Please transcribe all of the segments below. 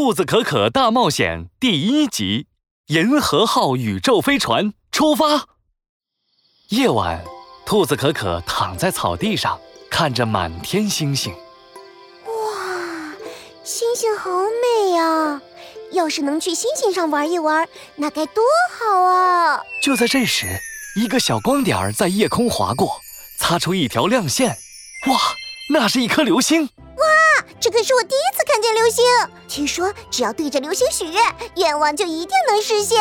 兔子可可大冒险》第一集《银河号宇宙飞船出发》。夜晚，兔子可可躺在草地上，看着满天星星。哇，星星好美呀！要是能去星星上玩一玩，那该多好啊！就在这时，一个小光点在夜空划过，擦出一条亮线。哇，那是一颗流星！哇，这可是我第一次看见流星。听说只要对着流星许愿，愿望就一定能实现。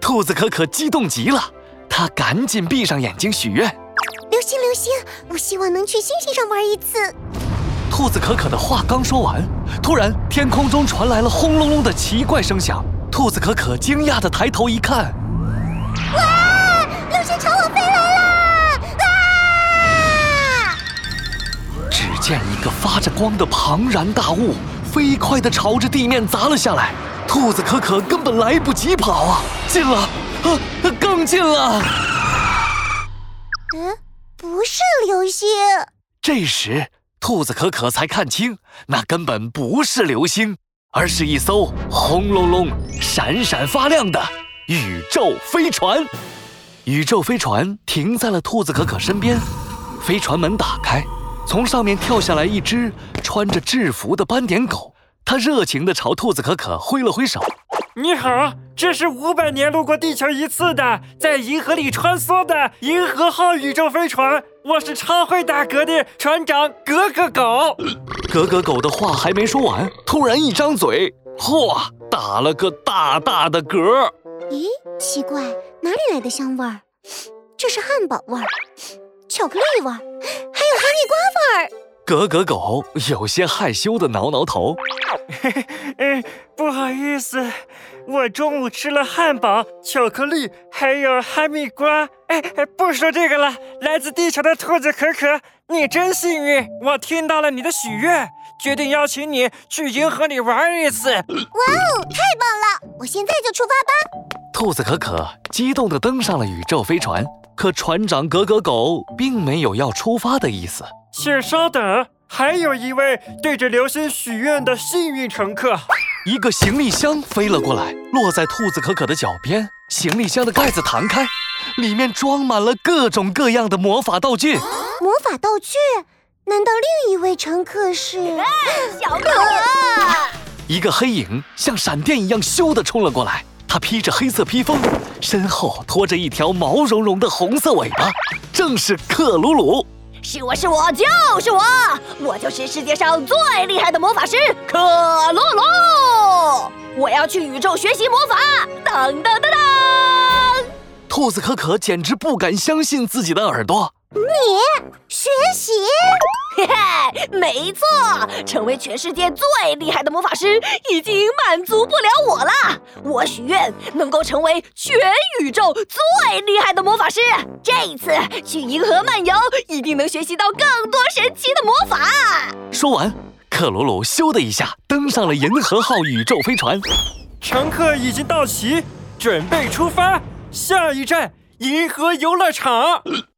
兔子可可激动极了，它赶紧闭上眼睛许愿。流星，流星，我希望能去星星上玩一次。兔子可可的话刚说完，突然天空中传来了轰隆隆的奇怪声响。兔子可可惊讶地抬头一看，个发着光的庞然大物飞快地朝着地面砸了下来。兔子可可根本来不及跑啊！近了，啊，更近了！嗯，不是流星。这时。兔子可可才看清，那根本不是流星，而是一艘轰隆隆、闪闪发亮的宇宙飞船。宇宙飞船停在了兔子可可身边，飞船门打开，从上面跳下来一只穿着制服的斑点狗，它热情地朝兔子可可挥了挥手。你好，这是五百年路过地球一次的，在银河里穿梭的银河号宇宙飞船。我是超会打嗝的船长格格狗。格格狗的话还没说完，突然一张嘴，嚯，打了个大大的嗝。咦，奇怪，哪里来的香味儿？这是汉堡味儿、巧克力味儿，哈密瓜味儿。格格狗有些害羞的挠挠头，嗯，不好意思，我中午吃了汉堡、巧克力，还有哈密瓜。哎，不说这个了。来自地球的兔子可可，你真幸运，我听到了你的许愿，决定邀请你去银河里玩一次。哇哦，太棒了！我现在就出发吧。兔子可可激动地登上了宇宙飞船，可船长格格狗并没有要出发的意思。请稍等，还有一位对着流星许愿的幸运乘客。一个行李箱飞了过来，落在兔子可可的脚边。行李箱的盖子弹开，里面装满了各种各样的魔法道具。魔法道具？难道另一位乘客是小可可？一个黑影像闪电一样咻的冲了过来，他披着黑色披风，身后拖着一条毛茸茸的红色尾巴，正是克鲁鲁。是我是我就是我，我就是世界上最厉害的魔法师克鲁鲁。我要去宇宙学习魔法。噔噔噔噔！兔子可可简直不敢相信自己的耳朵。你学习？嘿嘿，没错，成为全世界最厉害的魔法师已经满足不了我了。我许愿能够成为全宇宙最厉害的魔法师。这一次去银河漫游，一定能学习到更多神奇的魔法。说完，克鲁鲁咻的一下登上了银河号宇宙飞船，乘客已经到齐，准备出发。下一站，银河游乐场。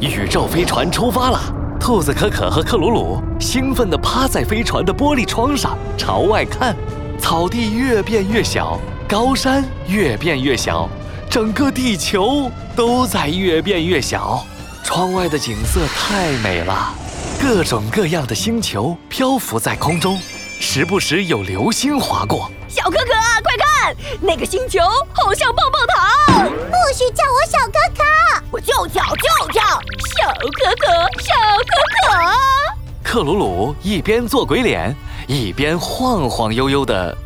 宇宙飞船出发了。兔子可可和克鲁鲁兴奋地趴在飞船的玻璃窗上朝外看，草地越变越小，高山越变越小，整个地球都在越变越小。窗外的景色太美了，各种各样的星球漂浮在空中，时不时有流星划过。小可可，快看，那个星球好像棒棒糖！不许叫我小可可，我就叫可可，小可可。克鲁鲁一边做鬼脸，一边晃晃悠悠的，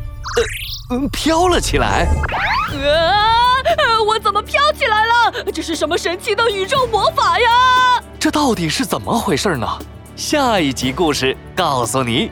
呃，嗯，飘了起来。啊！我怎么飘起来了？这是什么神奇的宇宙魔法呀？这到底是怎么回事呢？下一集故事告诉你。